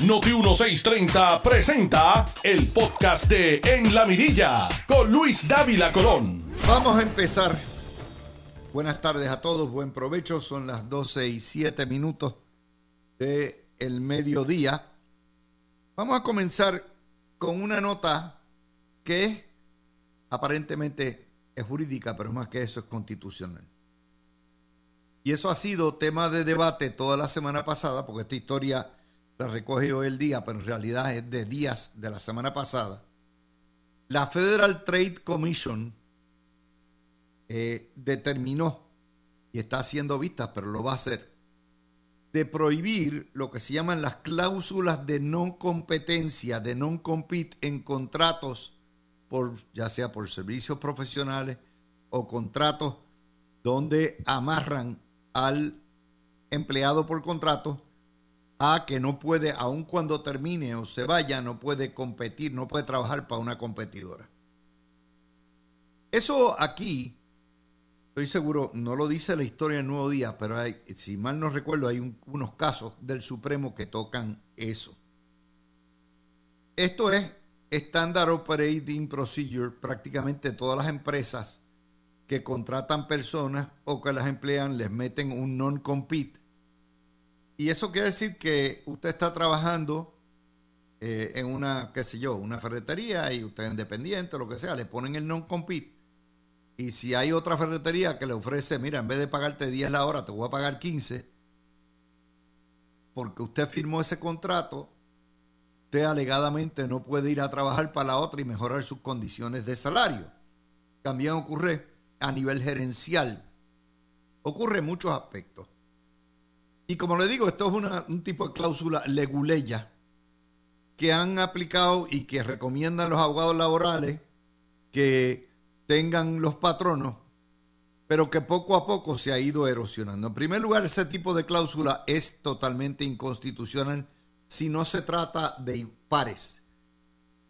Noti 1630 presenta el podcast de En la Mirilla con Luis Dávila Colón. Vamos a empezar. Buenas tardes a todos, buen provecho. Son las 12 y 7 minutos de el mediodía. Vamos a comenzar con una nota que aparentemente es jurídica, pero más que eso es constitucional. Y eso ha sido tema de debate toda la semana pasada, porque esta historia la recoge hoy el día, pero en realidad es de días de la semana pasada. La Federal Trade Commission eh, determinó, y está haciendo vistas, pero lo va a hacer, de prohibir lo que se llaman las cláusulas de no competencia, de non compete en contratos, por, ya sea por servicios profesionales o contratos donde amarran al empleado por contrato a que no puede, aun cuando termine o se vaya, no puede competir, no puede trabajar para una competidora. Eso aquí, estoy seguro, no lo dice la historia del Nuevo Día, pero si mal no recuerdo, hay unos casos del Supremo que tocan eso. Esto es Standard Operating Procedure, prácticamente todas las empresas que contratan personas o que las emplean les meten un non-compete. Y eso quiere decir que usted está trabajando eh, en una, qué sé yo, una ferretería y usted es independiente, lo que sea, le ponen el non-compete. Y si hay otra ferretería que le ofrece, mira, en vez de pagarte 10 la hora, te voy a pagar 15, porque usted firmó ese contrato, usted alegadamente no puede ir a trabajar para la otra y mejorar sus condiciones de salario. También ocurre a nivel gerencial. Ocurre en muchos aspectos. Y como le digo, esto es un tipo de cláusula leguleya que han aplicado y que recomiendan los abogados laborales que tengan los patronos, pero que poco a poco se ha ido erosionando. En primer lugar, ese tipo de cláusula es totalmente inconstitucional si no se trata de pares,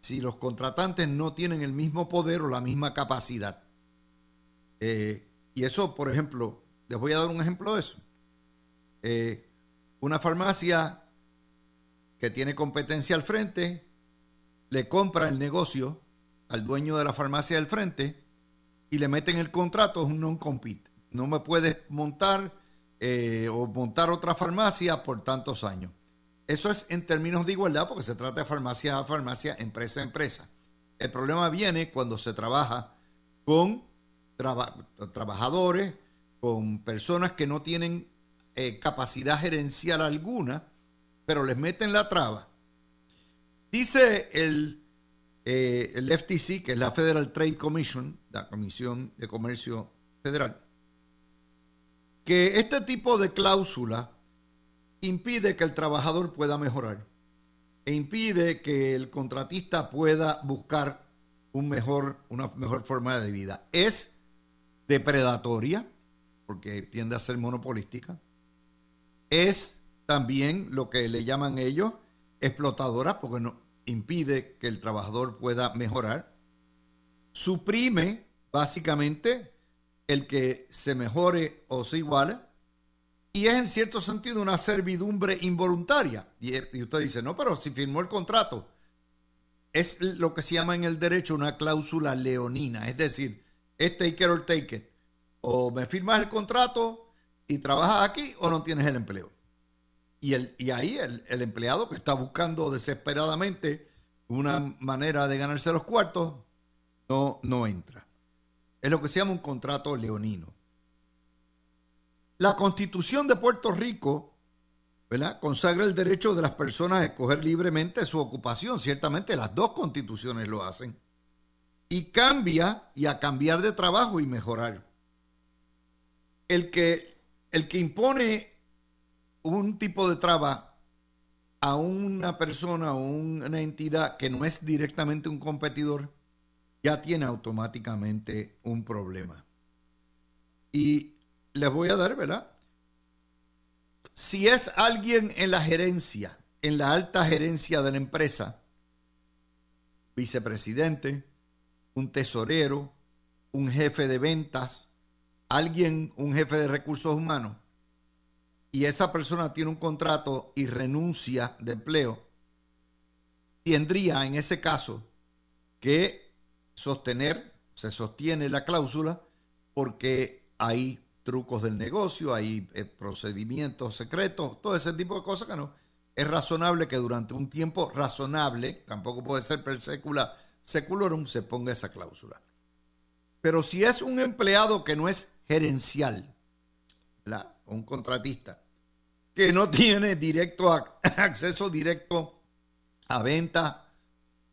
si los contratantes no tienen el mismo poder o la misma capacidad. Eh, y eso, por ejemplo, les voy a dar un ejemplo de eso. Eh, una farmacia que tiene competencia al frente le compra el negocio al dueño de la farmacia del frente y le meten el contrato, es un non-compete. No me puedes montar eh, o montar otra farmacia por tantos años. Eso es en términos de igualdad porque se trata de farmacia a farmacia, empresa a empresa. El problema viene cuando se trabaja con trabajadores, con personas que no tienen eh, capacidad gerencial alguna, pero les meten la traba. Dice el, eh, FTC, que es la Federal Trade Commission, la Comisión de Comercio Federal, que este tipo de cláusula impide que el trabajador pueda mejorar e impide que el contratista pueda buscar una mejor forma de vida. Es depredatoria, porque tiende a ser monopolística, es también lo que le llaman ellos explotadora, porque no, impide que el trabajador pueda mejorar, suprime básicamente el que se mejore o se iguale, y es en cierto sentido una servidumbre involuntaria. Y, usted dice, no, pero si firmó el contrato, es lo que se llama en el derecho una cláusula leonina, es decir, es take it or take it. O me firmas el contrato y trabajas aquí o no tienes el empleo. Y, el, y ahí el, empleado que está buscando desesperadamente una manera de ganarse los cuartos, no, no entra. Es lo que se llama un contrato leonino. La constitución de Puerto Rico ¿verdad? consagra el derecho de las personas a escoger libremente su ocupación. Ciertamente las dos constituciones lo hacen y cambia y a cambiar de trabajo y mejorar. El que, el que impone un tipo de traba a una persona o una entidad que no es directamente un competidor, ya tiene automáticamente un problema. Y les voy a dar, ¿verdad? Si es alguien en la gerencia, en la alta gerencia de la empresa, vicepresidente, un tesorero, un jefe de ventas, alguien, un jefe de recursos humanos, y esa persona tiene un contrato y renuncia de empleo, tendría en ese caso que sostener, se sostiene la cláusula porque hay trucos del negocio, hay eh, procedimientos secretos, todo ese tipo de cosas que no. Es razonable que durante un tiempo razonable, tampoco puede ser per secula seculorum, se ponga esa cláusula. Pero si es un empleado que no es gerencial, un contratista, que no tiene directo acceso directo a venta,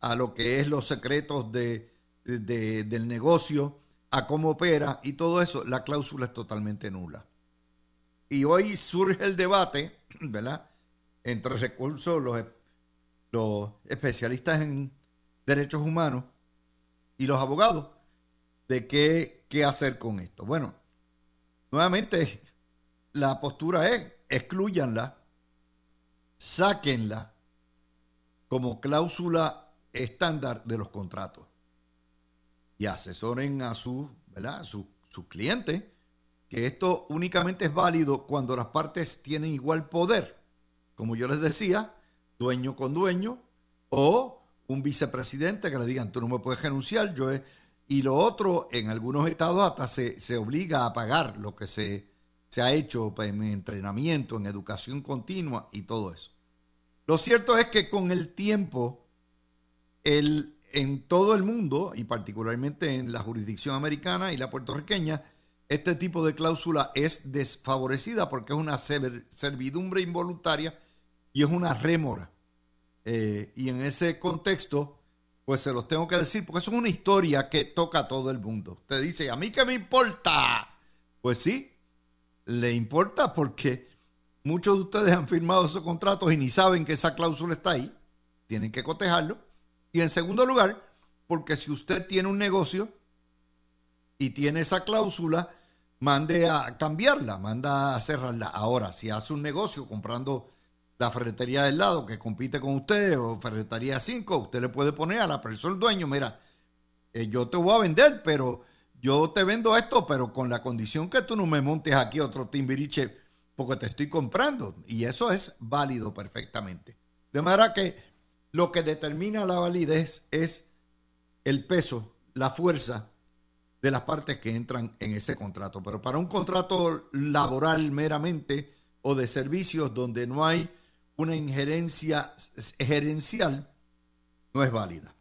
a lo que es los secretos de, del negocio, a cómo opera y todo eso, la cláusula es totalmente nula. Y hoy surge el debate, ¿verdad? Entre recursos, los, los especialistas en derechos humanos y los abogados, de qué, qué hacer con esto. Bueno, nuevamente, la postura es excluyanla, sáquenla como cláusula estándar de los contratos y asesoren a su, ¿verdad? Su, sus clientes que esto únicamente es válido cuando las partes tienen igual poder, como yo les decía, dueño con dueño, o un vicepresidente que le digan, tú no me puedes renunciar, yo he... Y lo otro, en algunos estados hasta se, se obliga a pagar lo que se, se ha hecho pues, en entrenamiento, en educación continua y todo eso. Lo cierto es que con el tiempo, el, en todo el mundo, y particularmente en la jurisdicción americana y la puertorriqueña, este tipo de cláusula es desfavorecida porque es una servidumbre involuntaria y es una rémora. Eh, y en ese contexto, pues se los tengo que decir, porque eso es una historia que toca a todo el mundo. Usted dice, ¿a mí qué me importa? Pues sí, le importa porque muchos de ustedes han firmado esos contratos y ni saben que esa cláusula está ahí. Tienen que cotejarlo. Y en segundo lugar, porque si usted tiene un negocio y tiene esa cláusula, mande a cambiarla, manda a cerrarla. Ahora, si hace un negocio comprando la ferretería del lado que compite con usted o ferretería 5, usted le puede poner a la persona, el dueño, mira, eh, yo te voy a vender, pero yo te vendo esto, pero con la condición que tú no me montes aquí otro timbiriche porque te estoy comprando. Y eso es válido perfectamente. De manera que lo que determina la validez es el peso, la fuerza de las partes que entran en ese contrato. Pero para un contrato laboral meramente o de servicios donde no hay una injerencia gerencial, no es válida.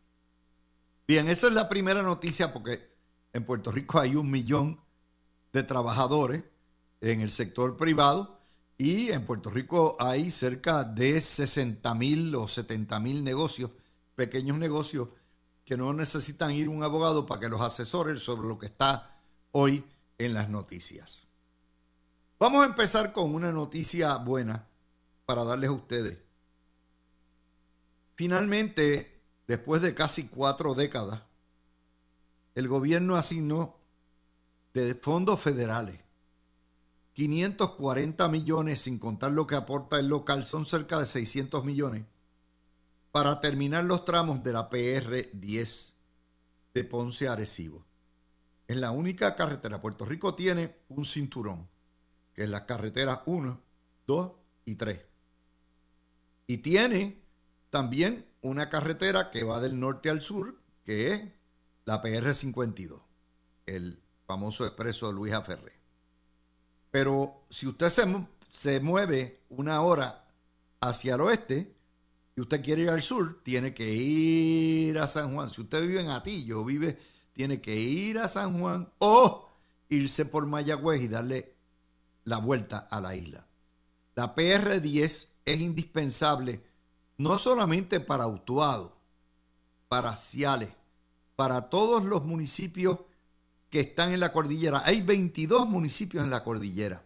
Bien, esa es la primera noticia porque en Puerto Rico hay un millón de trabajadores en el sector privado y en Puerto Rico hay cerca de 60 mil o 70 mil negocios, pequeños negocios, que no necesitan ir un abogado para que los asesore sobre lo que está hoy en las noticias. Vamos a empezar con una noticia buena para darles a ustedes. Finalmente, después de casi cuatro décadas, el gobierno asignó de fondos federales 540 millones, sin contar lo que aporta el local, son cerca de 600 millones, para terminar los tramos de la PR 10 de Ponce a Arecibo. Es la única carretera. Puerto Rico tiene un cinturón, que es la carretera 1, 2 y 3. Y tiene también una carretera que va del norte al sur, que es la PR-52, el famoso expreso Luis Aferré. Pero si usted se, se mueve una hora hacia el oeste y usted quiere ir al sur, tiene que ir a San Juan. Si usted vive en Atillo, vive, tiene que ir a San Juan o irse por Mayagüez y darle la vuelta a la isla. La PR-10 es indispensable no solamente para Utuado, para Ciales, para todos los municipios que están en la cordillera. Hay 22 municipios en la cordillera.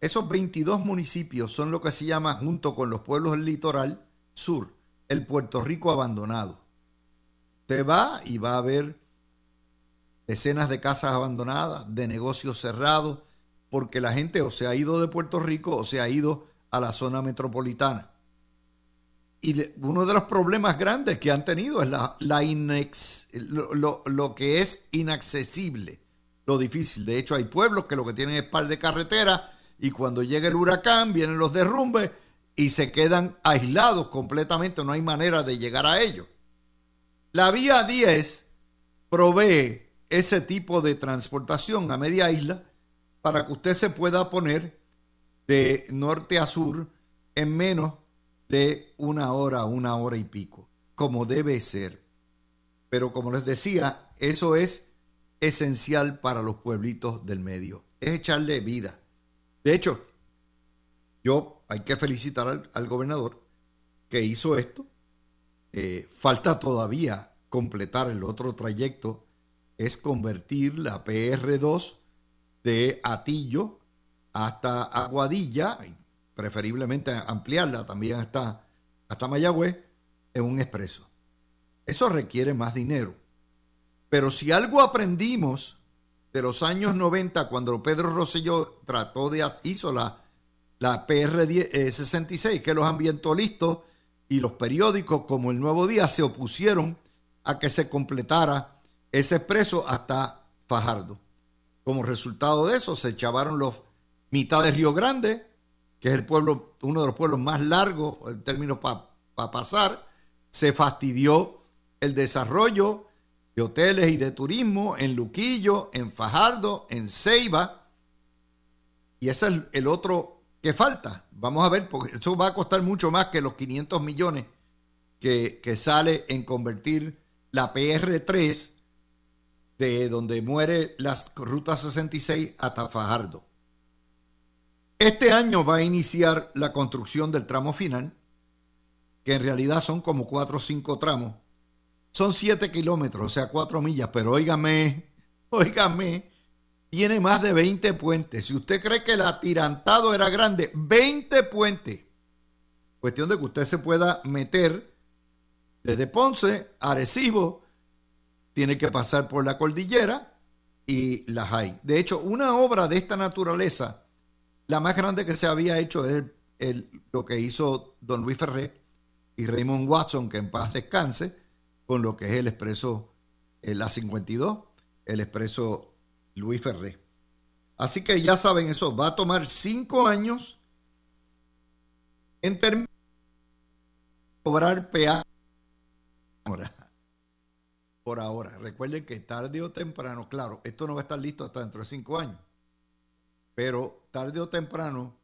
Esos 22 municipios son lo que se llama, junto con los pueblos del litoral sur, el Puerto Rico abandonado. Usted va y va a ver decenas de casas abandonadas, de negocios cerrados, porque la gente o se ha ido de Puerto Rico o se ha ido a la zona metropolitana. Y uno de los problemas grandes que han tenido es la, la inex, lo, lo, que es inaccesible, lo difícil. De hecho, hay pueblos que lo que tienen es par de carretera y cuando llega el huracán vienen los derrumbes y se quedan aislados completamente, no hay manera de llegar a ellos. La vía 10 provee ese tipo de transportación a media isla para que usted se pueda poner de norte a sur en menos de una hora, una hora y pico, como debe ser. Pero como les decía, eso es esencial para los pueblitos del medio, es echarle vida. De hecho, yo hay que felicitar al, gobernador que hizo esto. Eh, falta todavía completar el otro trayecto es convertir la PR2 de Atillo hasta Aguadilla, preferiblemente ampliarla también hasta, hasta Mayagüez, en un expreso. Eso requiere más dinero. Pero si algo aprendimos de los años 90, cuando Pedro Rosselló trató de, hizo la, la PR 66, eh, que los ambientalistas y los periódicos como El Nuevo Día se opusieron a que se completara ese expreso hasta Fajardo. Como resultado de eso, se echaron los mitad de Río Grande, que es el pueblo, uno de los pueblos más largos en términos para pasar. Se fastidió el desarrollo de hoteles y de turismo en Luquillo, en Fajardo, en Ceiba. Y ese es el otro que falta. Vamos a ver, porque eso va a costar mucho más que los 500 millones que, que sale en convertir la PR3 de donde muere la ruta 66 hasta Fajardo. Este año va a iniciar la construcción del tramo final, que en realidad son como cuatro o cinco tramos. Son siete kilómetros, o sea, cuatro millas, pero óigame, óigame, tiene más de 20 puentes. Si usted cree que el atirantado era grande, 20 puentes. Cuestión de que usted se pueda meter desde Ponce, Arecibo, tiene que pasar por la cordillera y las hay. De hecho, una obra de esta naturaleza, la más grande que se había hecho es lo que hizo don Luis Ferré y Raymond Watson, que en paz descanse, con lo que es el expreso, eh, la 52, el expreso Luis Ferré. Así que ya saben eso, va a tomar cinco años en términos de cobrar peaje por ahora. Recuerden que tarde o temprano, claro, esto no va a estar listo hasta dentro de cinco años, pero tarde o temprano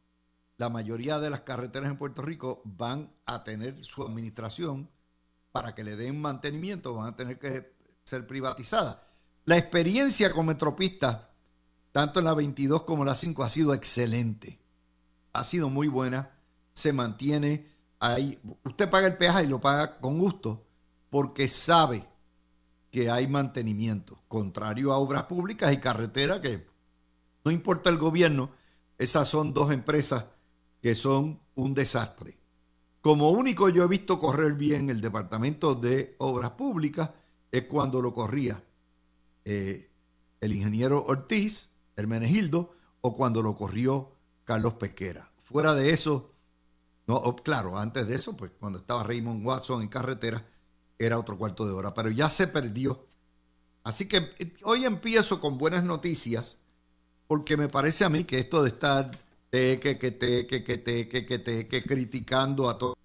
la mayoría de las carreteras en Puerto Rico van a tener su administración para que le den mantenimiento, van a tener que ser privatizadas. La experiencia con Metropista, tanto en la 22 como en la 5, ha sido excelente. Ha sido muy buena, se mantiene ahí. Usted paga el peaje y lo paga con gusto porque sabe que hay mantenimiento, contrario a obras públicas y carreteras que no importa el gobierno, esas son dos empresas que son un desastre. Como único yo he visto correr bien el Departamento de Obras Públicas es cuando lo corría eh, el ingeniero Ortiz, Hermenegildo, o cuando lo corrió Carlos Pesquera. Fuera de eso, no, claro, antes de eso, pues cuando estaba Raymond Watson en carretera, era otro cuarto de hora, pero ya se perdió. Así que eh, hoy empiezo con buenas noticias, porque me parece a mí que esto de estar que, que, te, que, que, te, que, que, te, que criticando a todo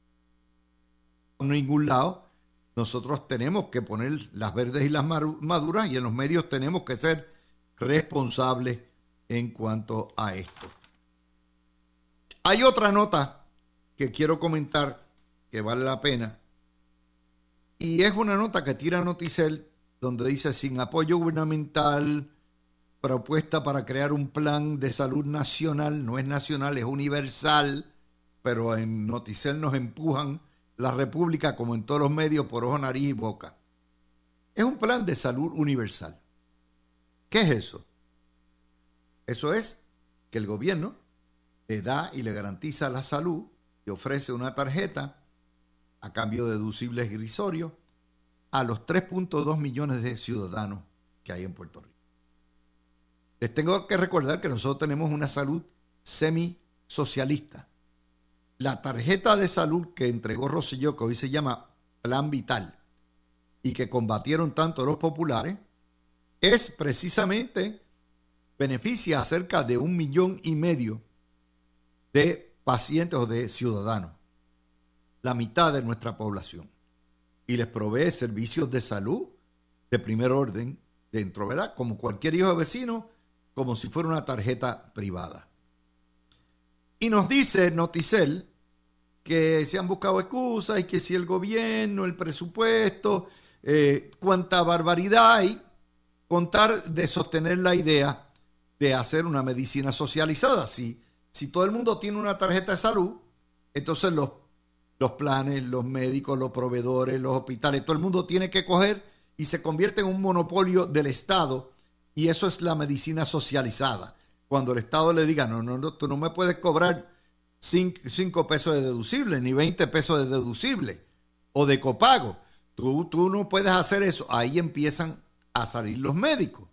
ningún lado, nosotros tenemos que poner las verdes y las maduras y en los medios tenemos que ser responsables en cuanto a esto. Hay otra nota que quiero comentar que vale la pena y es una nota que tira Noticel donde dice sin apoyo gubernamental, propuesta para crear un plan de salud nacional, no es nacional, es universal, pero en Noticel nos empujan la República, como en todos los medios, por ojo, nariz y boca. Es un plan de salud universal. ¿Qué es eso? Eso es que el gobierno le da y le garantiza la salud y ofrece una tarjeta a cambio de deducibles grisorios a los 3.2 millones de ciudadanos que hay en Puerto Rico. Les tengo que recordar que nosotros tenemos una salud semi-socialista. La tarjeta de salud que entregó Rosselló, que hoy se llama Plan Vital, y que combatieron tanto los populares, es precisamente, beneficia a cerca de un millón y medio de pacientes o de ciudadanos la mitad de nuestra población y les provee servicios de salud de primer orden dentro, ¿verdad? Como cualquier hijo de vecino, como si fuera una tarjeta privada. Y nos dice Noticel que se han buscado excusas y que si el gobierno, el presupuesto, eh, cuánta barbaridad hay, contar de sostener la idea de hacer una medicina socializada. Si, si todo el mundo tiene una tarjeta de salud, entonces los, los planes, los médicos, los proveedores, los hospitales, todo el mundo tiene que coger y se convierte en un monopolio del Estado y eso es la medicina socializada. Cuando el Estado le diga, no, no, no tú no me puedes cobrar 5 pesos de deducible, ni 20 pesos de deducible o de copago. Tú, tú no puedes hacer eso. Ahí empiezan a salir los médicos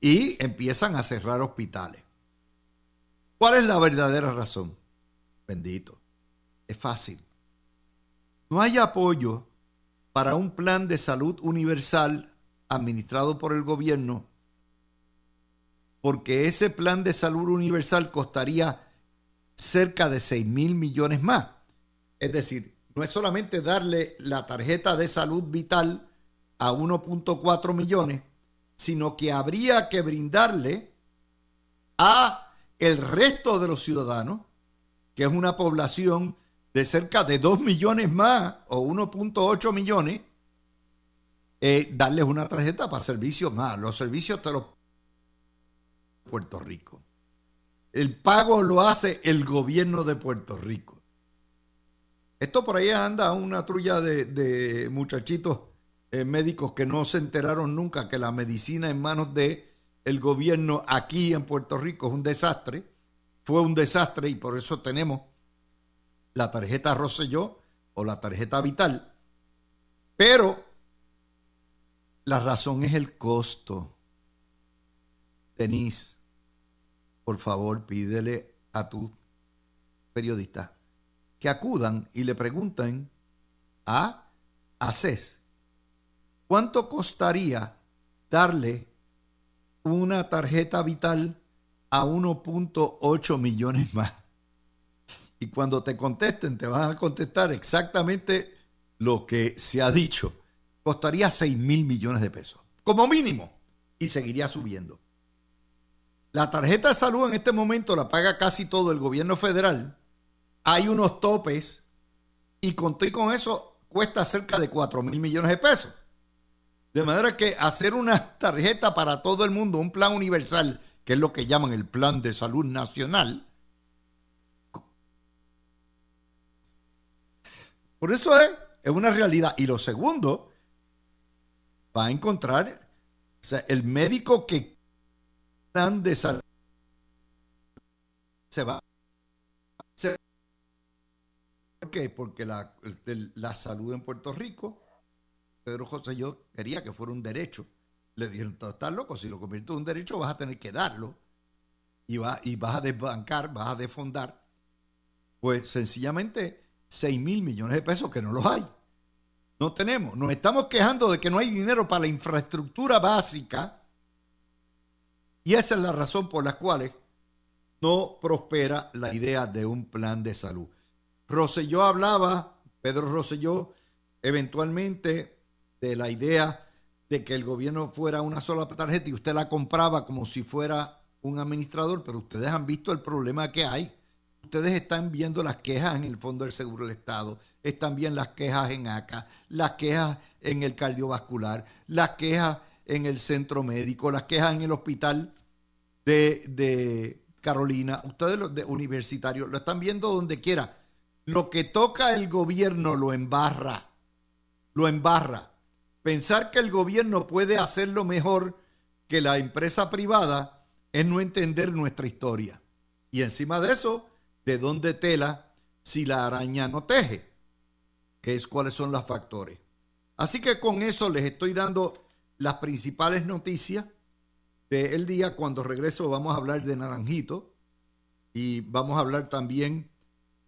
y empiezan a cerrar hospitales. ¿Cuál es la verdadera razón? Bendito. Es fácil. No hay apoyo para un plan de salud universal administrado por el gobierno porque ese plan de salud universal costaría cerca de 6 mil millones más. Es decir, no es solamente darle la tarjeta de salud vital a 1.4 millones, sino que habría que brindarle a el resto de los ciudadanos, que es una población de cerca de 2 millones más o 1.8 millones, eh, darles una tarjeta para servicios más. Los servicios te los Puerto Rico. El pago lo hace el gobierno de Puerto Rico. Esto por ahí anda una trulla de, muchachitos eh, médicos que no se enteraron nunca que la medicina en manos de el gobierno aquí en Puerto Rico es un desastre. Fue un desastre y por eso tenemos la tarjeta Rosselló o la tarjeta Vital. Pero la razón es el costo. Denise, por favor, pídele a tu periodista que acudan y le pregunten a ACES cuánto costaría darle una tarjeta vital a 1.8 millones más. Y cuando te contesten, te van a contestar exactamente lo que se ha dicho. Costaría 6 mil millones de pesos, como mínimo, y seguiría subiendo. La tarjeta de salud en este momento la paga casi todo el gobierno federal. Hay unos topes y con con eso cuesta cerca de 4 mil millones de pesos. De manera que hacer una tarjeta para todo el mundo, un plan universal, que es lo que llaman el plan de salud nacional, por eso es, es una realidad. Y lo segundo, va a encontrar, el médico que plan de salud se va. ¿Por qué? Porque la, la salud en Puerto Rico, Pedro José yo quería que fuera un derecho. Le dijeron, estás loco, si lo conviertes en un derecho vas a tener que darlo y, va, y vas a desbancar, vas a defondar. Pues sencillamente 6 mil millones de pesos que no los hay. No tenemos. Nos estamos quejando de que no hay dinero para la infraestructura básica y esa es la razón por la cual no prospera la idea de un plan de salud. Roselló hablaba, Pedro Roselló, eventualmente de la idea de que el gobierno fuera una sola tarjeta y usted la compraba como si fuera un administrador, pero ustedes han visto el problema que hay. Ustedes están viendo las quejas en el Fondo del Seguro del Estado, están viendo las quejas en ACA, las quejas en el cardiovascular, las quejas en el centro médico, las quejas en el hospital de, Carolina, ustedes los de universitarios, lo están viendo donde quiera. Lo que toca el gobierno lo embarra, lo embarra. Pensar que el gobierno puede hacerlo mejor que la empresa privada es no entender nuestra historia. Y encima de eso, ¿de dónde tela si la araña no teje? ¿Qué es cuáles son los factores? Así que con eso les estoy dando las principales noticias del día. Cuando regreso vamos a hablar de Naranjito y vamos a hablar también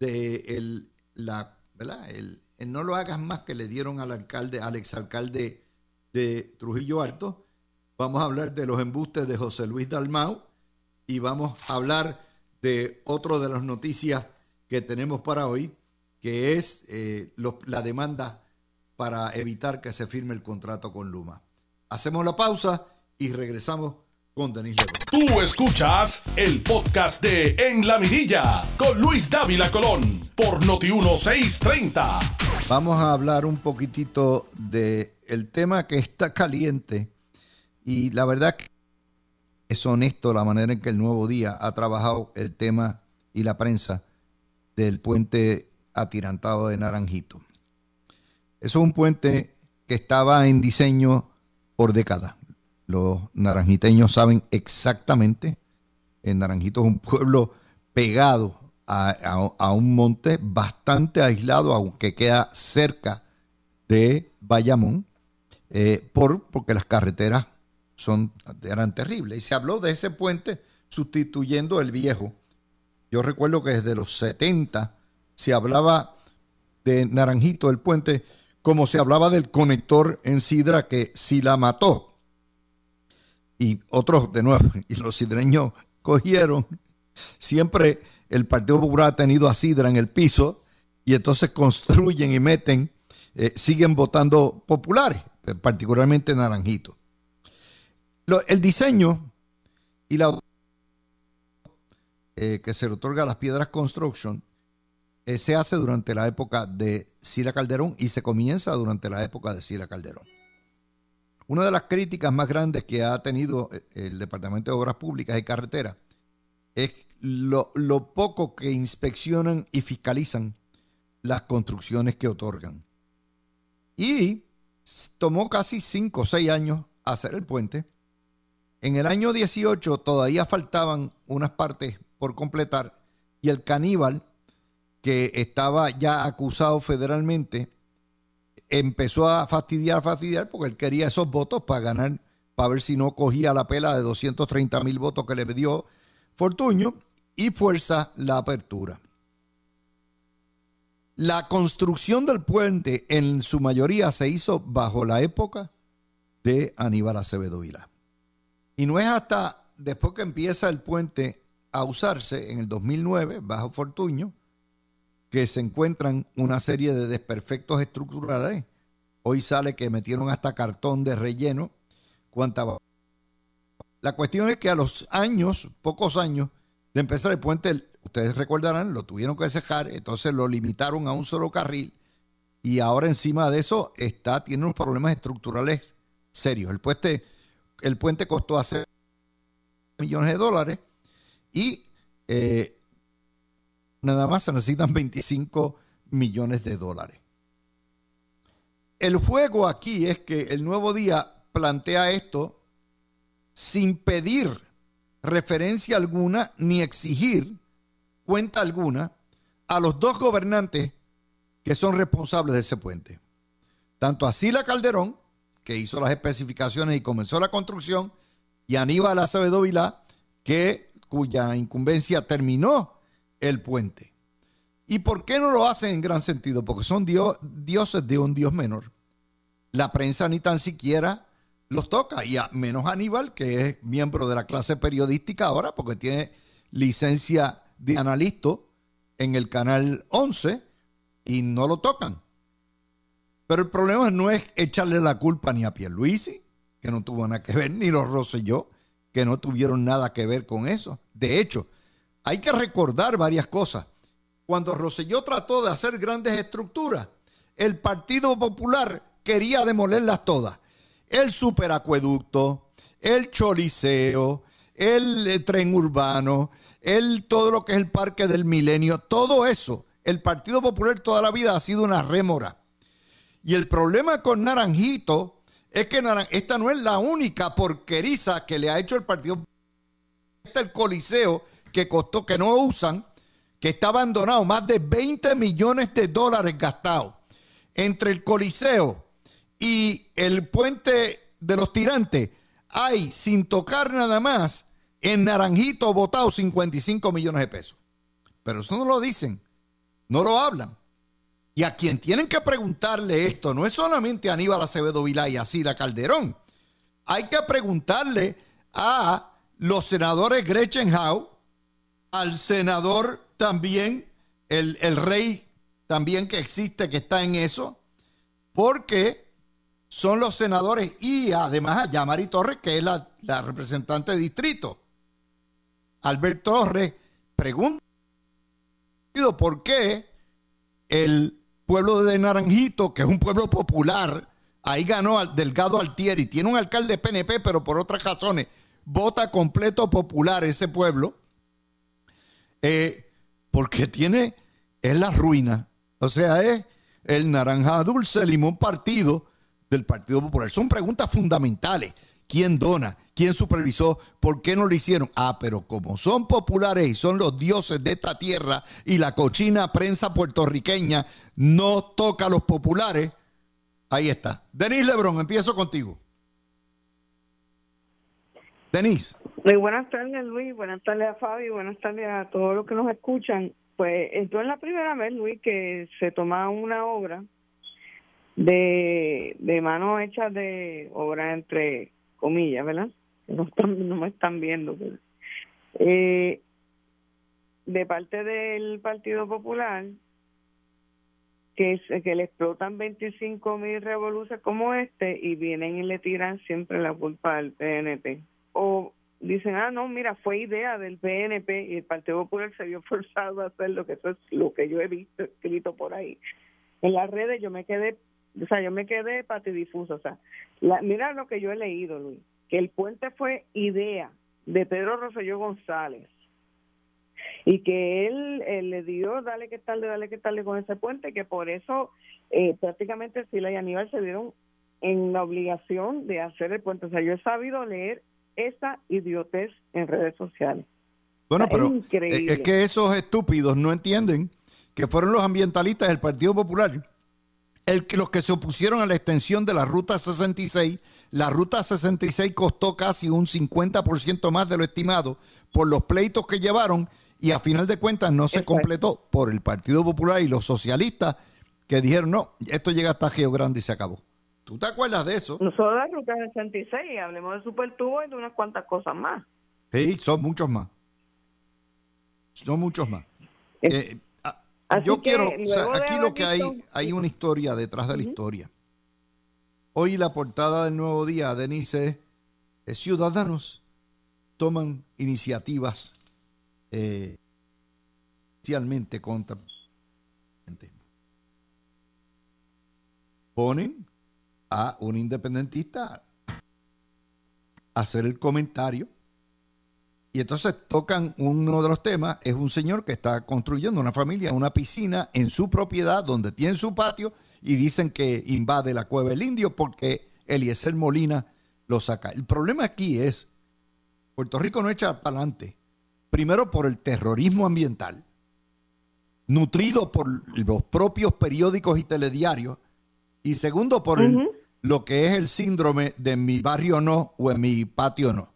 de el, la, ¿verdad? El, no lo hagas más que le dieron al alcalde, al exalcalde de Trujillo Alto. Vamos a hablar de los embustes de José Luis Dalmau y vamos a hablar de otro de las noticias que tenemos para hoy, que es eh, la demanda para evitar que se firme el contrato con Luma. Hacemos la pausa y regresamos con Denis Lebrón. Tú escuchas el podcast de En la Mirilla con Luis Dávila Colón por Noti 1630. Vamos a hablar un poquitito de el tema que está caliente y la verdad que es honesto la manera en que el Nuevo Día ha trabajado el tema y la prensa del puente atirantado de Naranjito. Eso es un puente que estaba en diseño por décadas. Los naranjiteños saben exactamente. En Naranjito es un pueblo pegado a, un monte bastante aislado, aunque queda cerca de Bayamón, eh, por, porque las carreteras son, eran terribles. Y se habló de ese puente sustituyendo el viejo. Yo recuerdo que desde los 70 se hablaba de Naranjito, el puente, como se hablaba del conector en Sidra que si la mató. Y otros, de nuevo, y los sidreños cogieron. Siempre el Partido Popular ha tenido a Sidra en el piso y entonces construyen y meten, eh, siguen votando populares, particularmente Naranjito. el diseño y la eh, que se le otorga a las piedras construction eh, se hace durante la época de Sila Calderón y se comienza durante la época de Sila Calderón. Una de las críticas más grandes que ha tenido eh, el Departamento de Obras Públicas y Carreteras es lo, poco que inspeccionan y fiscalizan las construcciones que otorgan. Y tomó casi 5 o 6 años hacer el puente. En el año 18 todavía faltaban unas partes por completar y el caníbal que estaba ya acusado federalmente, empezó a fastidiar, fastidiar, porque él quería esos votos para ganar, para ver si no cogía la pela de 230 mil votos que le dio Fortuño y fuerza la apertura. La construcción del puente en su mayoría se hizo bajo la época de Aníbal Acevedo Vila. Y no es hasta después que empieza el puente a usarse en el 2009, bajo Fortuño, que se encuentran una serie de desperfectos estructurales. Hoy sale que metieron hasta cartón de relleno. ¿Cuánta La cuestión es que a los años, pocos años de empezar el puente, ustedes recordarán, lo tuvieron que cejar, entonces lo limitaron a un solo carril y ahora encima de eso está, tiene unos problemas estructurales serios. El puente, el puente costó hace millones de dólares y eh, nada más se necesitan 25 millones de dólares. El juego aquí es que el nuevo día plantea esto sin pedir referencia alguna ni exigir cuenta alguna a los dos gobernantes que son responsables de ese puente. Tanto a Sila Calderón, que hizo las especificaciones y comenzó la construcción, y Aníbal Acevedo que, cuya incumbencia terminó el puente. ¿Y por qué no lo hacen en gran sentido? Porque son dioses de un dios menor. La prensa ni tan siquiera los toca, y a, menos Aníbal, que es miembro de la clase periodística ahora, porque tiene licencia de analista en el canal 11 y no lo tocan. Pero el problema no es echarle la culpa ni a Pierluisi, que no tuvo nada que ver, ni los Rosselló, que no tuvieron nada que ver con eso. De hecho, hay que recordar varias cosas. Cuando Roselló trató de hacer grandes estructuras, el Partido Popular quería demolerlas todas. El superacueducto, el choliseo, el eh, tren urbano, el, todo lo que es el Parque del Milenio, todo eso, el Partido Popular toda la vida ha sido una rémora. Y el problema con Naranjito es que esta no es la única porqueriza que le ha hecho el Partido Está el Coliseo que costó, que no usan, que está abandonado, más de 20 millones de dólares gastados entre el Coliseo y el puente de los tirantes, hay, sin tocar nada más, en Naranjito votado 55 millones de pesos. Pero eso no lo dicen, no lo hablan. Y a quien tienen que preguntarle esto no es solamente a Aníbal Acevedo Vilá y a Sila Calderón. Hay que preguntarle a los senadores Gretchen Howe, al senador también, el, rey también que existe, que está en eso, porque son los senadores y además a Yamari Torres, que es la, la representante de distrito. Albert Torres pregunta por qué el pueblo de Naranjito, que es un pueblo popular, ahí ganó Delgado Altieri, tiene un alcalde PNP, pero por otras razones, vota completo popular ese pueblo, eh, porque tiene, es la ruina, o sea, es el naranja dulce limón partido del Partido Popular. Son preguntas fundamentales. ¿Quién dona? ¿Quién supervisó? ¿Por qué no lo hicieron? Ah, pero como son populares y son los dioses de esta tierra y la cochina prensa puertorriqueña no toca a los populares, ahí está. Denis Lebrón, empiezo contigo. Denis. Muy buenas tardes, Luis. Buenas tardes a Fabi. Buenas tardes a todos los que nos escuchan. Pues esto es la primera vez, Luis, que se toma una obra de, de mano hecha de obra entre comillas, ¿verdad? No, están, no me están viendo. Eh, de parte del Partido Popular, que, que le explotan 25 mil revoluciones como este y vienen y le tiran siempre la culpa al PNP. O dicen, ah, no, mira, fue idea del PNP y el Partido Popular se vio forzado a hacer lo que eso es lo que yo he visto escrito por ahí. En las redes yo me quedé o sea, yo me quedé patidifuso. O sea, mira lo que yo he leído, Luis, que el puente fue idea de Pedro Rosselló González y que él, le dio dale que tal, dale que tal con ese puente, que por eso eh, prácticamente Sila y Aníbal se dieron en la obligación de hacer el puente. O sea, yo he sabido leer esa idiotez en redes sociales. Bueno, pero es que esos estúpidos no entienden que fueron los ambientalistas del Partido Popular el, los que se opusieron a la extensión de la Ruta 66, la Ruta 66 costó casi un 50% más de lo estimado por los pleitos que llevaron y a final de cuentas no se completó por el Partido Popular y los socialistas que dijeron, no, esto llega hasta Geo Grande y se acabó. ¿Tú te acuerdas de eso? No solo la Ruta 66, hablemos de Supertubo y de unas cuantas cosas más. Sí, son muchos más. Son muchos más. Eh, yo quiero, aquí lo que hay, hay una historia detrás de la historia. Hoy la portada del Nuevo Día, Denise, es ciudadanos toman iniciativas eh, contra ponen a un independentista hacer el comentario y entonces tocan uno de los temas, es un señor que está construyendo una familia, una piscina en su propiedad donde tiene su patio y dicen que invade la cueva del indio porque Eliezer Molina lo saca. El problema aquí es, Puerto Rico no echa para adelante, primero por el terrorismo ambiental, nutrido por los propios periódicos y telediarios, y segundo por lo que es el síndrome de mi barrio no o en mi patio no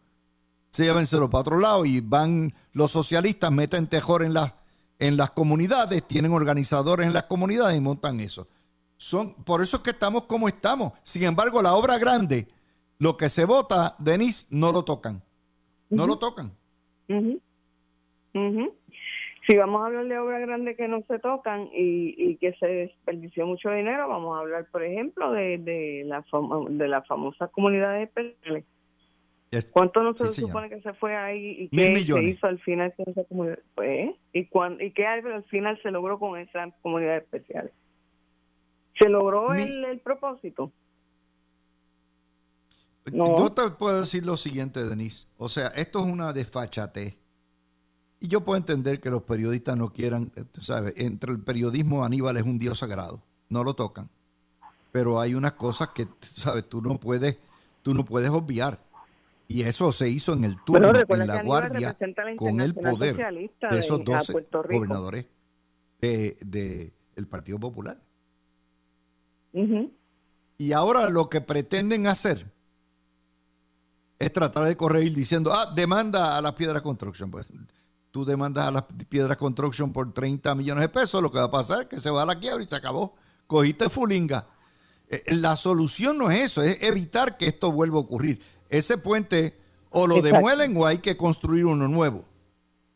llévenselo para otro lado y van los socialistas, meten tejor en las, en las comunidades, tienen organizadores en las comunidades y montan eso. Son, por eso es que estamos como estamos. Sin embargo, la obra grande, lo que se vota, Denis, no lo tocan. No lo tocan. Si vamos a hablar de obras grandes que no se tocan y, que se desperdició mucho dinero, vamos a hablar, por ejemplo, de, de, la, de las famosas comunidades especiales ¿Cuánto no se supone que se fue ahí y qué se hizo al final con esa comunidad? Pues, ¿y, ¿Y qué al final se logró con esa comunidad especial? ¿Se logró el, propósito? No. Yo te puedo decir lo siguiente, Denise. O sea, esto es una desfachate. Y yo puedo entender que los periodistas no quieran, eh, ¿sabes? Entre el periodismo, Aníbal es un dios sagrado. No lo tocan. Pero hay unas cosas que, ¿sabes? Tú no puedes, tú no puedes obviar. Y eso se hizo en el turno, en la guardia, con el poder de esos 12 gobernadores del de, Partido Popular. Y ahora lo que pretenden hacer es tratar de corregir diciendo, ah, demanda a la Piedra Construction. Pues tú demandas a la Piedra Construction por 30 millones de pesos, lo que va a pasar es que se va a la quiebra y se acabó. Cogiste fulinga. Eh, la solución no es eso, es evitar que esto vuelva a ocurrir ese puente o lo demuelen o hay que construir uno nuevo.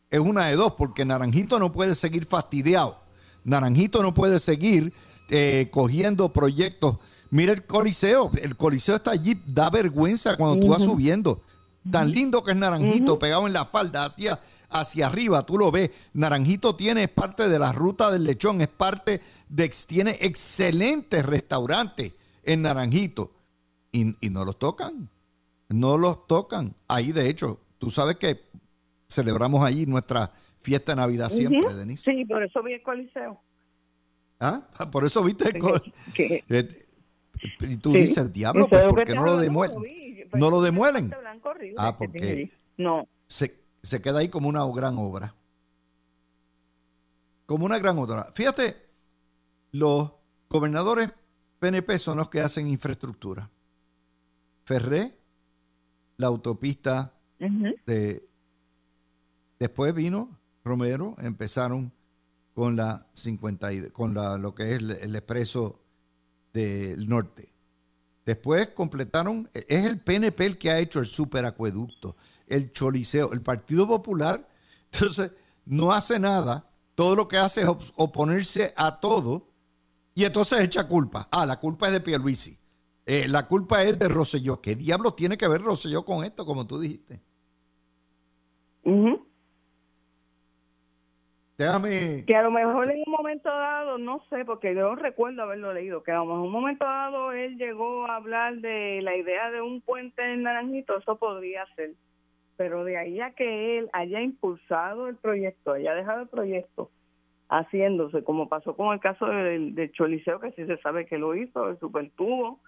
Es una de dos, porque Naranjito no puede seguir fastidiado Naranjito no puede seguir eh, cogiendo proyectos. Mira el Coliseo, el Coliseo está allí, da vergüenza cuando tú vas subiendo. Tan lindo que es Naranjito, pegado en la falda, hacia, hacia arriba, tú lo ves. Naranjito tiene, es parte de la ruta del lechón, es parte de, tiene excelentes restaurantes en Naranjito. Y, y no los tocan, no los tocan. Ahí, de hecho, tú sabes que celebramos allí nuestra fiesta de Navidad siempre, Denise. Sí, por eso vi el Coliseo. ¿Ah? Por eso viste el Coliseo. Y tú dices, el diablo, pues ¿por qué no lo demuelen? No lo demuelen. Ah, porque no. Se, se queda ahí como una gran obra. Como una gran obra. Fíjate, los gobernadores PNP son los que hacen infraestructura. Ferré, la autopista de... Después vino Romero, empezaron con la 50 con la, lo que es el, el expreso del norte. Después completaron, es el PNP el que ha hecho el superacueducto, el choliseo, el Partido Popular, entonces no hace nada, todo lo que hace es oponerse a todo y entonces echa culpa. Ah, la culpa es de Pierluisi, eh, la culpa es de Rosselló. ¿Qué diablos tiene que ver Rosselló con esto, como tú dijiste? Que a lo mejor en un momento dado, no sé, porque yo recuerdo haberlo leído, que a lo mejor en un momento dado él llegó a hablar de la idea de un puente en Naranjito, eso podría ser. Pero de ahí a que él haya impulsado el proyecto, haya dejado el proyecto haciéndose, como pasó con el caso del, Choliseo, que sí se sabe que lo hizo, el Supertubo,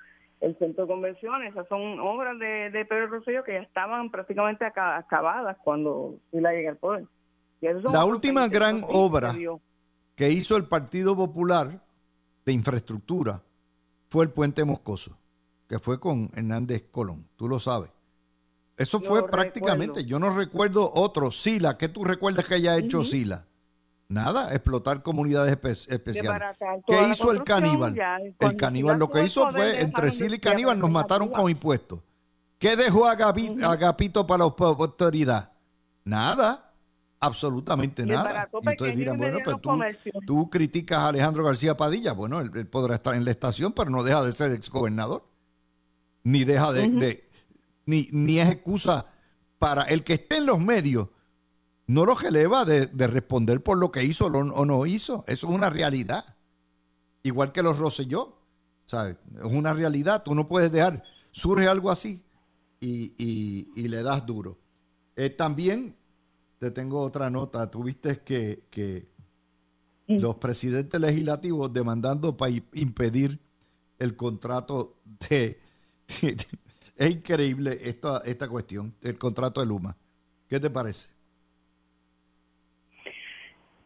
el Centro de Convenciones, esas son obras de, de Pedro Rosselló que ya estaban prácticamente acabadas cuando él llega al poder. La última gran obra que hizo el Partido Popular de infraestructura fue el puente Moscoso, que fue con Hernández Colón, tú lo sabes. Eso fue prácticamente, yo no recuerdo otro, Sila, ¿qué tú recuerdas que haya hecho Sila? Nada, explotar comunidades especiales. ¿Qué hizo el caníbal? el caníbal lo que hizo fue, entre Sila y caníbal nos mataron con impuestos. ¿Qué dejó a Agapito, para la autoridad? Nada absolutamente nada. Y entonces dirán, bueno, pues tú, criticas a Alejandro García Padilla. Bueno, él, podrá estar en la estación, pero no deja de ser exgobernador. Ni deja de, ni, ni es excusa para el que esté en los medios, no lo releva de, de responder por lo que hizo o no hizo. Eso es una realidad. Igual que los Rosselló, ¿sabes? Es una realidad. Tú no puedes dejar, surge algo así y, y, le das duro. Eh, también te tengo otra nota. Tuviste que, que los presidentes legislativos demandando para impedir el contrato de, es increíble esta, esta cuestión, el contrato de Luma. ¿Qué te parece?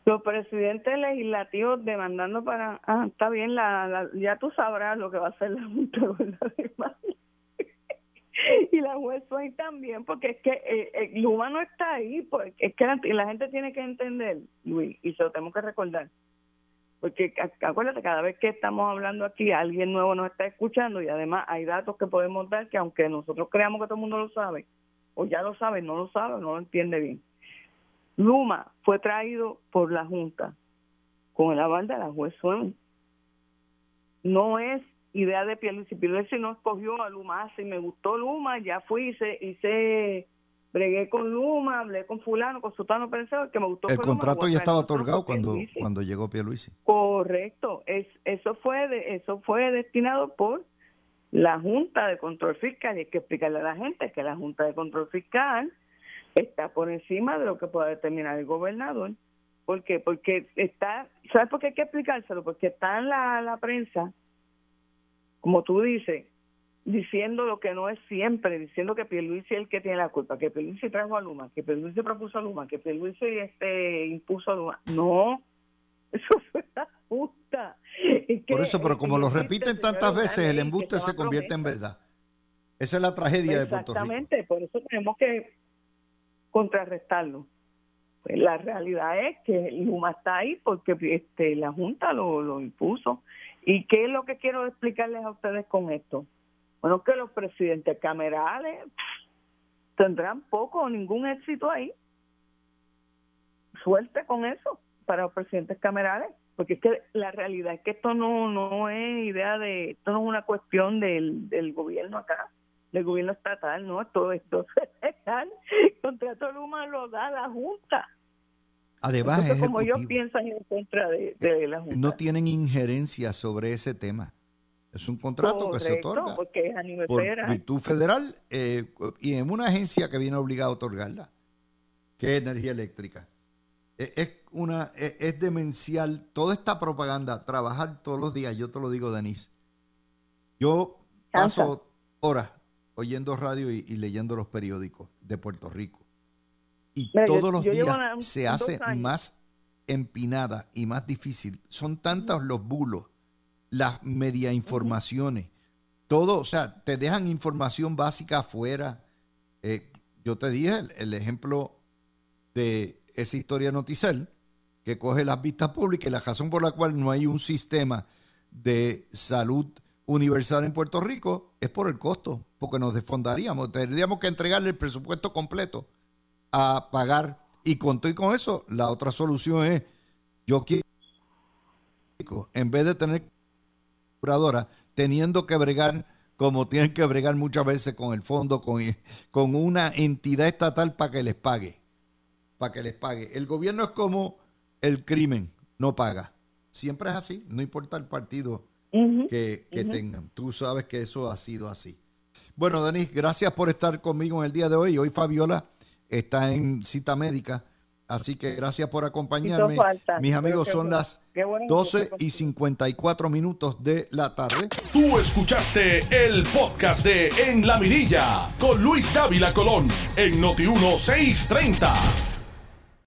Los presidentes legislativos demandando para... Ah, está bien, la, ya tú sabrás lo que va a hacer la Junta de y la juez Swain también, porque es que eh, eh, Luma no está ahí, pues es que la, gente tiene que entender, Luis, y se lo tenemos que recordar. Porque acuérdate, cada vez que estamos hablando aquí, alguien nuevo nos está escuchando y además hay datos que podemos dar que aunque nosotros creamos que todo el mundo lo sabe, o ya lo sabe, no lo sabe, no lo entiende bien. Luma fue traído por la Junta con el aval de la juez Swain. No es idea de Pierluisi. Pierluisi no escogió a Luma, si me gustó Luma, ya fui, hice, hice bregué con Luma, hablé con fulano, con Sutano, pensé que me gustó. El contrato ya estaba otorgado cuando, cuando llegó Pierluisi. Correcto, es, eso fue de, eso fue destinado por la Junta de Control Fiscal y hay que explicarle a la gente que la Junta de Control Fiscal está por encima de lo que pueda determinar el gobernador. ¿Por qué? Porque está, ¿sabes por qué hay que explicárselo? Porque está en la, la prensa como tú dices, diciendo lo que no es siempre, diciendo que Pierluisi es el que tiene la culpa, que Pierluisi trajo a Luma, que Pierluisi propuso a Luma, que Pierluisi este, impuso a Luma. No, eso fue la justa. Por eso, pero como lo repiten tantas veces, el embuste se convierte en verdad. Esa es la tragedia de Puerto Rico. Exactamente, por eso tenemos que contrarrestarlo. Pues la realidad es que Luma está ahí porque este, la Junta lo, lo impuso ¿Y qué es lo que quiero explicarles a ustedes con esto? Bueno, que los presidentes camerales tendrán poco o ningún éxito ahí. Suerte con eso para los presidentes camerales. porque es que la realidad es que esto no, no es idea de, esto no es una cuestión del, del gobierno acá, del gobierno estatal, no, todo esto federal, el contrato Luma lo da la Junta. Además, como ellos piensan en contra de, la Junta. No tienen injerencia sobre ese tema. Es un contrato que se otorga porque es a nivel por virtud federal eh, y en una agencia que viene obligada a otorgarla, que es energía eléctrica. E, es, una, e, es, demencial toda esta propaganda, trabajar todos los días, yo te lo digo, Denise. Yo paso horas oyendo radio y, leyendo los periódicos de Puerto Rico. Y todos los días se hace más empinada y más difícil. Son tantos los bulos las media informaciones, todo, o sea, te dejan información básica afuera. Eh, yo te dije el, ejemplo de esa historia Noticel, que coge las vistas públicas y la razón por la cual no hay un sistema de salud universal en Puerto Rico es por el costo, porque nos desfondaríamos, tendríamos que entregarle el presupuesto completo a pagar. Y con y con eso, la otra solución es yo quiero en vez de tener teniendo que bregar como tienen que bregar muchas veces con el fondo, con, con una entidad estatal para que les pague. Para que les pague. El gobierno es como el crimen, no paga. Siempre es así, no importa el partido que, tengan. Tú sabes que eso ha sido así. Bueno, Denis, gracias por estar conmigo en el día de hoy. Hoy Fabiola está en cita médica Así que gracias por acompañarme. Mis amigos, son las 12 y 54 minutos de la tarde. Tú escuchaste el podcast de En la Mirilla con Luis Dávila Colón en Noti 1630.